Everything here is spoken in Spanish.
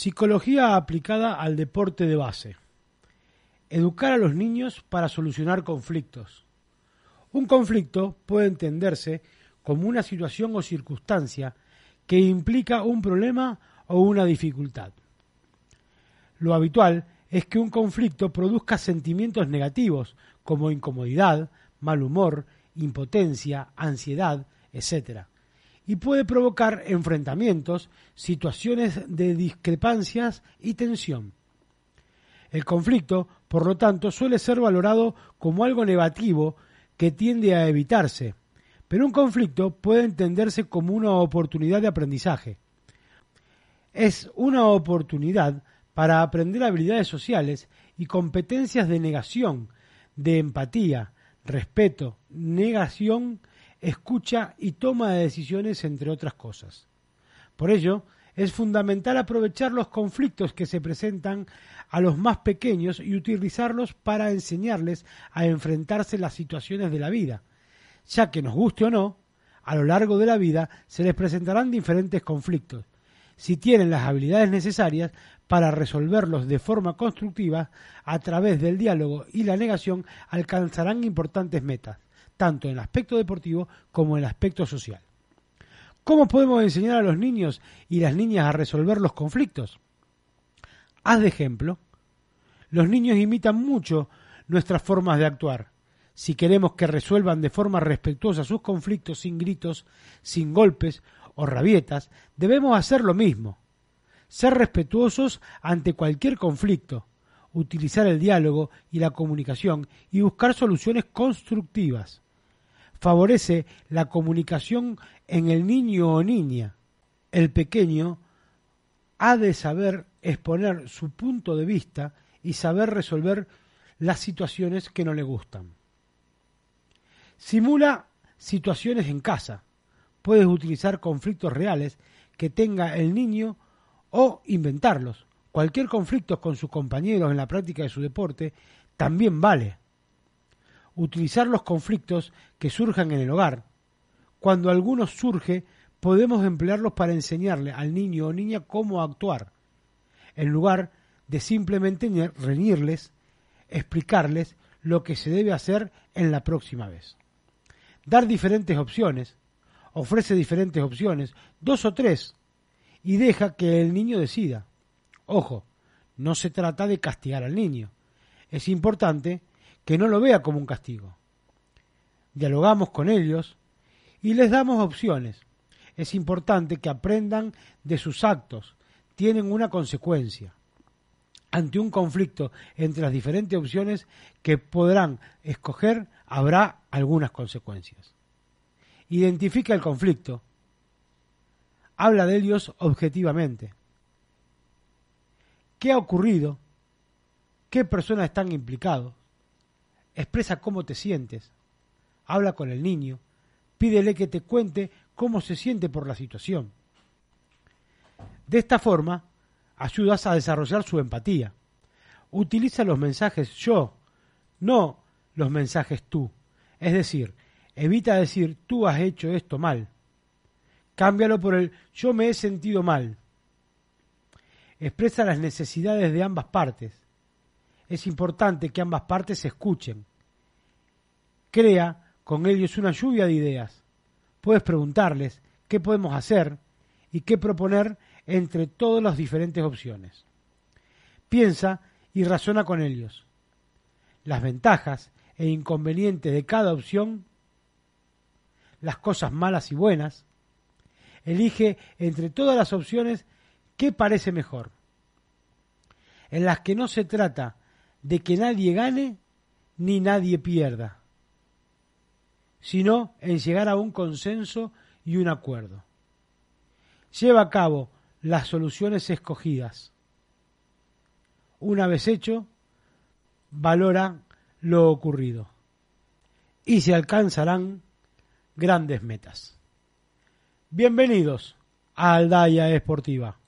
Psicología aplicada al deporte de base. Educar a los niños para solucionar conflictos. Un conflicto puede entenderse como una situación o circunstancia que implica un problema o una dificultad. Lo habitual es que un conflicto produzca sentimientos negativos como incomodidad, mal humor, impotencia, ansiedad, etc. Y puede provocar enfrentamientos, situaciones de discrepancias y tensión. El conflicto, por lo tanto, suele ser valorado como algo negativo que tiende a evitarse, pero un conflicto puede entenderse como una oportunidad de aprendizaje. Es una oportunidad para aprender habilidades sociales y competencias de negación, de empatía, respeto, negación, escucha y toma de decisiones, entre otras cosas. Por ello, es fundamental aprovechar los conflictos que se presentan a los más pequeños y utilizarlos para enseñarles a enfrentarse las situaciones de la vida, ya que nos guste o no, a lo largo de la vida se les presentarán diferentes conflictos. Si tienen las habilidades necesarias para resolverlos de forma constructiva, a través del diálogo y la negación alcanzarán importantes metas, tanto en el aspecto deportivo como en el aspecto social. ¿Cómo podemos enseñar a los niños y las niñas a resolver los conflictos? Haz de ejemplo. Los niños imitan mucho nuestras formas de actuar. Si queremos que resuelvan de forma respetuosa sus conflictos sin gritos, sin golpes o rabietas, debemos hacer lo mismo ser respetuosos ante cualquier conflicto, utilizar el diálogo y la comunicación y buscar soluciones constructivas. Favorece la comunicación en el niño o niña. El pequeño ha de saber exponer su punto de vista y saber resolver las situaciones que no le gustan. Simula situaciones en casa. Puedes utilizar conflictos reales que tenga el niño o inventarlos. Cualquier conflicto con sus compañeros en la práctica de su deporte también vale. Utilizar los conflictos que surjan en el hogar. Cuando alguno surge, podemos emplearlos para enseñarle al niño o niña cómo actuar, en lugar de simplemente reñirles, explicarles lo que se debe hacer en la próxima vez. Dar diferentes opciones, ofrece diferentes opciones, dos o tres, y deja que el niño decida. Ojo, no se trata de castigar al niño. Es importante que no lo vea como un castigo. Dialogamos con ellos y les damos opciones. Es importante que aprendan de sus actos. Tienen una consecuencia. Ante un conflicto entre las diferentes opciones que podrán escoger, habrá algunas consecuencias. Identifica el conflicto habla de ellos objetivamente. ¿Qué ha ocurrido? ¿Qué personas están implicados? Expresa cómo te sientes. Habla con el niño. Pídele que te cuente cómo se siente por la situación. De esta forma, ayudas a desarrollar su empatía. Utiliza los mensajes yo, no los mensajes tú. Es decir, evita decir tú has hecho esto mal Cámbialo por el yo me he sentido mal. Expresa las necesidades de ambas partes. Es importante que ambas partes se escuchen. Crea con ellos una lluvia de ideas. Puedes preguntarles qué podemos hacer y qué proponer entre todas las diferentes opciones. Piensa y razona con ellos. Las ventajas e inconvenientes de cada opción, las cosas malas y buenas, Elige entre todas las opciones qué parece mejor, en las que no se trata de que nadie gane ni nadie pierda, sino en llegar a un consenso y un acuerdo. Lleva a cabo las soluciones escogidas. Una vez hecho, valora lo ocurrido y se alcanzarán grandes metas. Bienvenidos a Aldaya Esportiva.